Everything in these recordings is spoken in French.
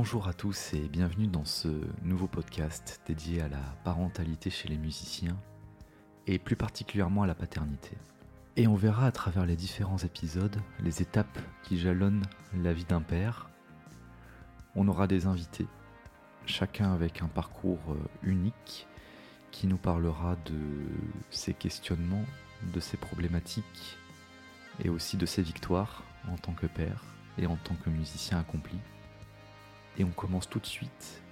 Bonjour à tous et bienvenue dans ce nouveau podcast dédié à la parentalité chez les musiciens et plus particulièrement à la paternité. Et on verra à travers les différents épisodes les étapes qui jalonnent la vie d'un père. On aura des invités, chacun avec un parcours euh, unique qui nous parlera de ses questionnements, de ses problématiques et aussi de ses victoires en tant que père et en tant que musicien accompli. Et on commence tout de suite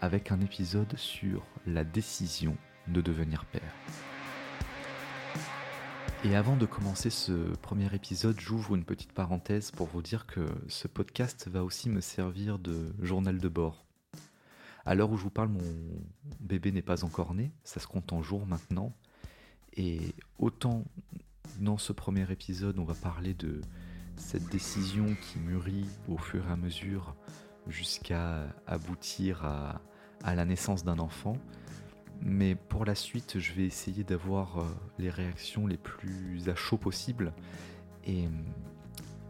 avec un épisode sur la décision de devenir père. Et avant de commencer ce premier épisode, j'ouvre une petite parenthèse pour vous dire que ce podcast va aussi me servir de journal de bord. À l'heure où je vous parle, mon bébé n'est pas encore né, ça se compte en jours maintenant. Et autant dans ce premier épisode, on va parler de cette décision qui mûrit au fur et à mesure jusqu'à aboutir à, la naissance d'un enfant. Mais pour la suite, je vais essayer d'avoir euh, les réactions les plus à chaud possibles et,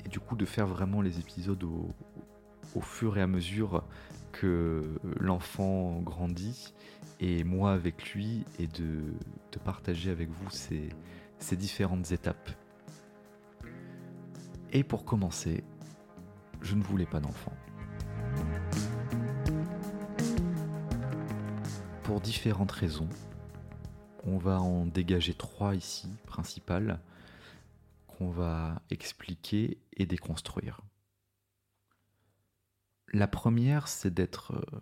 du coup de faire vraiment les épisodes au, fur et à mesure que l'enfant grandit et moi avec lui et de, partager avec vous ces différentes étapes. Et pour commencer, je ne voulais pas d'enfant. Pour différentes raisons. On va en dégager trois ici, principales, qu'on va expliquer et déconstruire. La première, c'est d'être euh,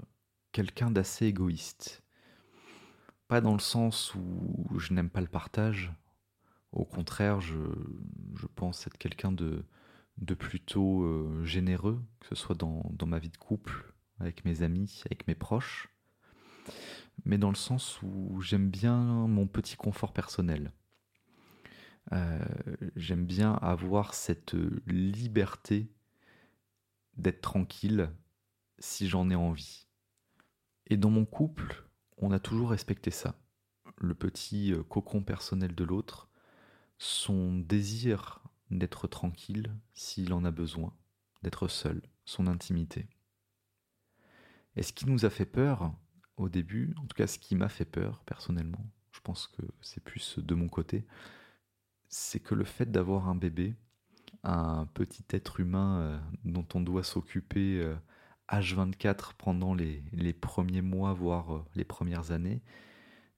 quelqu'un d'assez égoïste. Pas dans le sens où je n'aime pas le partage. Au contraire, je, pense être quelqu'un de, de plutôt euh, généreux, que ce soit dans, dans ma vie de couple, avec mes amis, avec mes proches mais dans le sens où j'aime bien mon petit confort personnel. Euh, j'aime bien avoir cette liberté d'être tranquille si j'en ai envie. Et dans mon couple, on a toujours respecté ça. Le petit euh, cocon personnel de l'autre, son désir d'être tranquille s'il en a besoin, d'être seul, son intimité. Et ce qui nous a fait peur, au début, en tout cas ce qui m'a fait peur personnellement, je pense que c'est plus de mon côté, c'est que le fait d'avoir un bébé, un petit être humain euh, dont on doit s'occuper H24 euh, pendant les, premiers mois, voire euh, les premières années,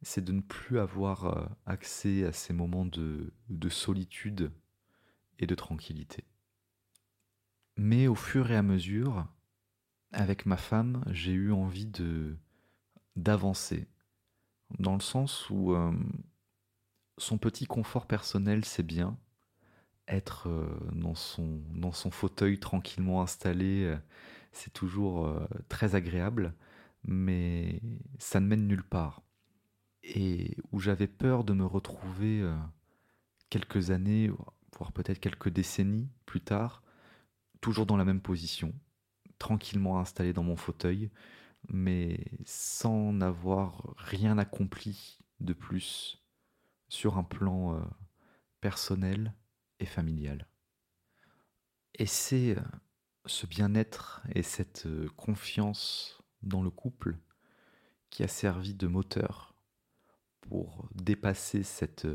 c'est de ne plus avoir accès à ces moments de solitude et de tranquillité. Mais au fur et à mesure, avec ma femme, j'ai eu envie de, d'avancer, dans le sens où euh, son petit confort personnel, c'est bien, être euh, dans, son, dans son fauteuil tranquillement installé, euh, c'est toujours très agréable, mais ça ne mène nulle part. Et où j'avais peur de me retrouver quelques années, voire peut-être quelques décennies plus tard, toujours dans la même position, tranquillement installé dans mon fauteuil, mais sans n'avoir rien accompli de plus sur un plan euh, personnel et familial. Et c'est euh, ce bien-être et cette euh, confiance dans le couple qui a servi de moteur pour dépasser cette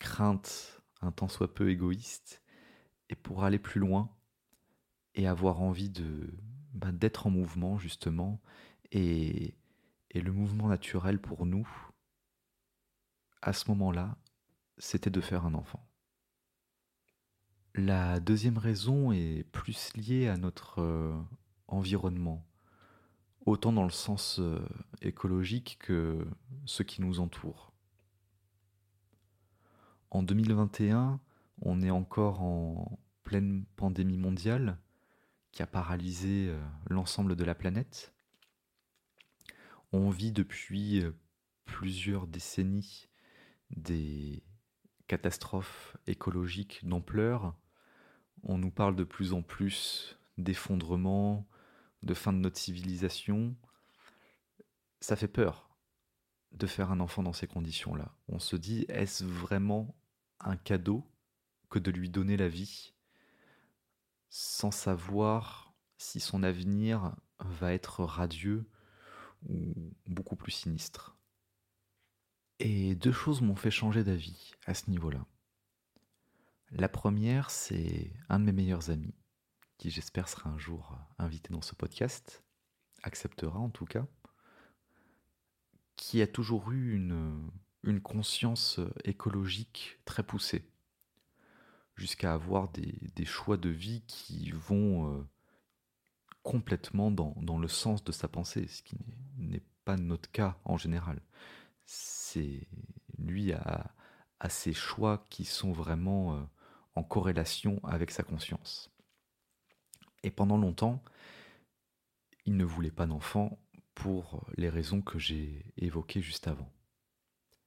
crainte un tant soit peu égoïste et pour aller plus loin et avoir envie de bah, d'être en mouvement justement et, et le mouvement naturel pour nous à ce moment-là c'était de faire un enfant. La deuxième raison est plus liée à notre euh, environnement, autant dans le sens euh, écologique que ce qui nous entoure. En 2021, on est encore en pleine pandémie mondiale qui a paralysé euh, l'ensemble de la planète. On vit depuis euh, plusieurs décennies des catastrophes écologiques d'ampleur. On nous parle de plus en plus d'effondrement, de fin de notre civilisation. Ça fait peur de faire un enfant dans ces conditions-là. On se dit, est-ce vraiment un cadeau que de lui donner la vie sans savoir si son avenir va être radieux ou beaucoup plus sinistre. Et deux choses m'ont fait changer d'avis à ce niveau-là. La première, c'est un de mes meilleurs amis, qui j'espère sera un jour invité dans ce podcast, acceptera en tout cas, qui a toujours eu une, conscience écologique très poussée, jusqu'à avoir des, choix de vie qui vont euh, complètement dans, le sens de sa pensée, ce qui n'est pas notre cas en général. C'est lui à, à ses choix qui sont vraiment euh, en corrélation avec sa conscience. Et pendant longtemps, il ne voulait pas d'enfant pour les raisons que j'ai évoquées juste avant.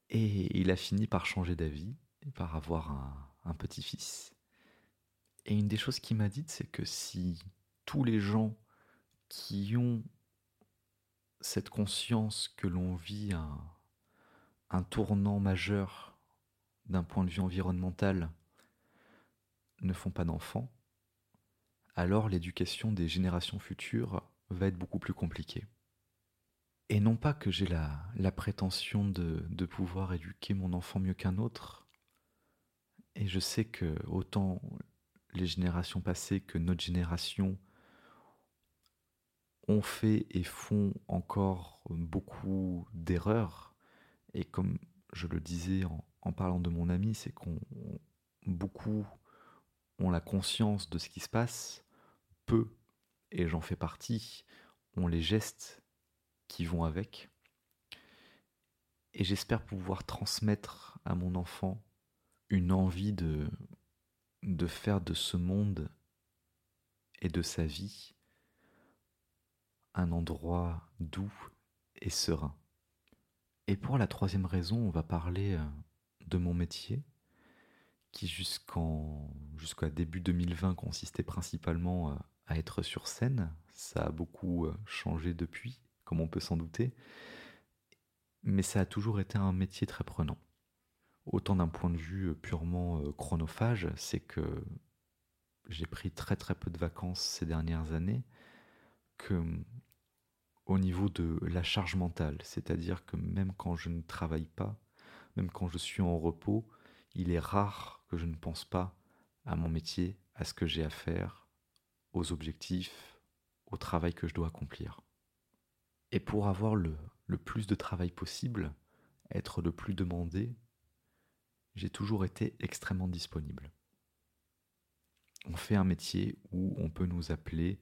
Et il a fini par changer d'avis, par avoir un, un petit-fils. Et une des choses qu'il m'a dites, c'est que si tous les gens qui ont cette conscience que l'on vit un, un tournant majeur d'un point de vue environnemental ne font pas d'enfants, alors l'éducation des générations futures va être beaucoup plus compliquée. Et non pas que j'ai la, la, prétention de, de pouvoir éduquer mon enfant mieux qu'un autre, et je sais que autant les générations passées que notre génération ont fait et font encore beaucoup d'erreurs. Et comme je le disais en, parlant de mon ami, c'est qu'on beaucoup ont la conscience de ce qui se passe, peu, et j'en fais partie, ont les gestes qui vont avec. Et j'espère pouvoir transmettre à mon enfant une envie de, faire de ce monde et de sa vie un endroit doux et serein. Et pour la troisième raison, on va parler euh, de mon métier, qui jusqu'en jusqu'à début 2020 consistait principalement euh, à être sur scène. Ça a beaucoup euh, changé depuis, comme on peut s'en douter, mais ça a toujours été un métier très prenant. Autant d'un point de vue euh, purement chronophage, c'est que j'ai pris très très peu de vacances ces dernières années, que au niveau de la charge mentale, c'est-à-dire que même quand je ne travaille pas, même quand je suis en repos, il est rare que je ne pense pas à mon métier, à ce que j'ai à faire, aux objectifs, au travail que je dois accomplir. Et pour avoir le plus de travail possible, être le plus demandé, j'ai toujours été extrêmement disponible. On fait un métier où on peut nous appeler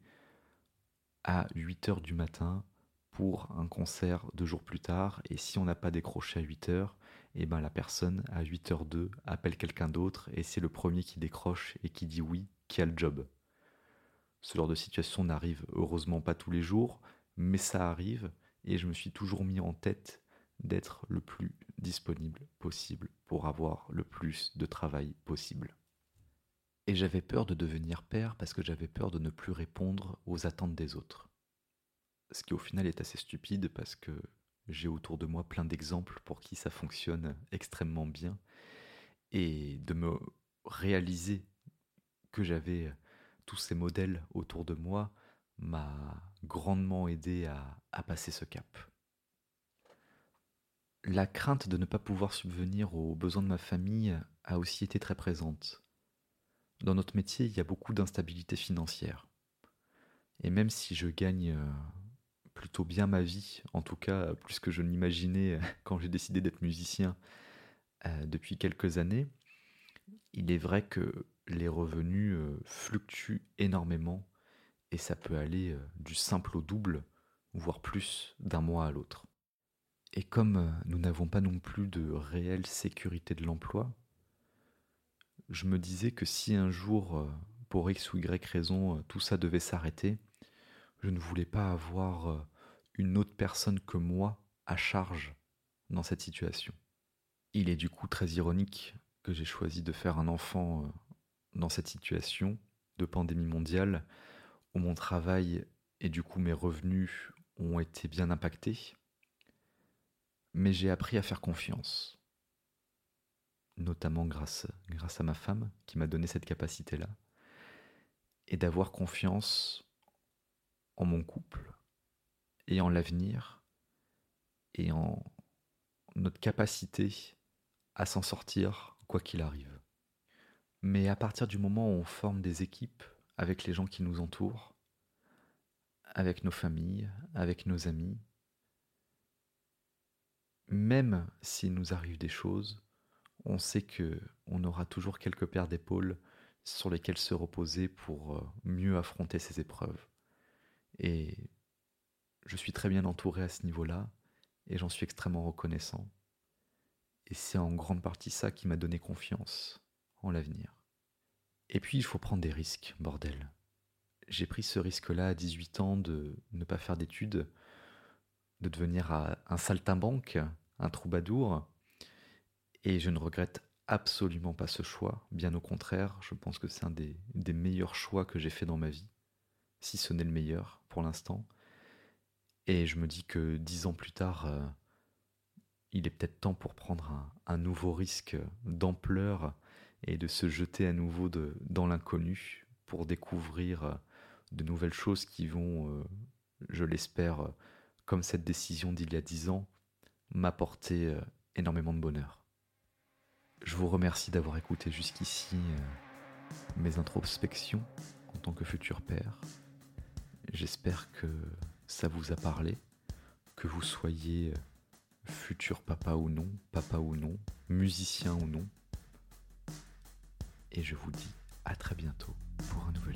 à 8 heures du matin pour un concert deux jours plus tard, et si on n'a pas décroché à 8 heures, et eh ben la personne à 8h02 appelle quelqu'un d'autre et c'est le premier qui décroche et qui dit oui qui a le job. Ce genre de situation n'arrive heureusement pas tous les jours, mais ça arrive et je me suis toujours mis en tête d'être le plus disponible possible pour avoir le plus de travail possible. Et j'avais peur de devenir père parce que j'avais peur de ne plus répondre aux attentes des autres. Ce qui au final est assez stupide parce que j'ai autour de moi plein d'exemples pour qui ça fonctionne extrêmement bien. Et de me réaliser que j'avais tous ces modèles autour de moi m'a grandement aidé à, à, passer ce cap. La crainte de ne pas pouvoir subvenir aux besoins de ma famille a aussi été très présente. Dans notre métier, il y a beaucoup d'instabilité financière. Et même si je gagne euh, plutôt bien ma vie, en tout cas plus que je n'imaginais quand j'ai décidé d'être musicien euh, depuis quelques années. Il est vrai que les revenus euh, fluctuent énormément et ça peut aller du simple au double, voire plus d'un mois à l'autre. Et comme euh, nous n'avons pas non plus de réelle sécurité de l'emploi, je me disais que si un jour, euh, pour X ou Y raison, euh, tout ça devait s'arrêter, je ne voulais pas avoir une autre personne que moi à charge dans cette situation. Il est du coup très ironique que j'ai choisi de faire un enfant dans cette situation de pandémie mondiale où mon travail et du coup mes revenus ont été bien impactés. Mais j'ai appris à faire confiance, notamment grâce, grâce à ma femme qui m'a donné cette capacité-là, et d'avoir confiance en mon couple et en l'avenir et en notre capacité à s'en sortir quoi qu'il arrive. Mais à partir du moment où on forme des équipes avec les gens qui nous entourent, avec nos familles, avec nos amis, même s'il nous arrive des choses, on sait que on aura toujours quelques paires d'épaules sur lesquelles se reposer pour euh, mieux affronter ces épreuves. Et je suis très bien entouré à ce niveau-là et j'en suis extrêmement reconnaissant. Et c'est en grande partie ça qui m'a donné confiance en l'avenir. Et puis il faut prendre des risques, bordel. J'ai pris ce risque-là à 18 ans de ne pas faire d'études, de devenir un saltimbanque, un troubadour, et je ne regrette absolument pas ce choix, bien au contraire, je pense que c'est un des, meilleurs choix que j'ai fait dans ma vie, si ce n'est le meilleur pour l'instant. Et je me dis que dix ans plus tard, euh, il est peut-être temps pour prendre un, nouveau risque d'ampleur et de se jeter à nouveau dans l'inconnu pour découvrir euh, de nouvelles choses qui vont, euh, je l'espère, comme cette décision d'il y a dix ans, m'apporter énormément de bonheur. Je vous remercie d'avoir écouté jusqu'ici euh, mes introspections en tant que futur père. J'espère que ça vous a parlé, que vous soyez euh, futur papa ou non, papa ou non, musicien ou non. Et je vous dis à très bientôt pour un nouveau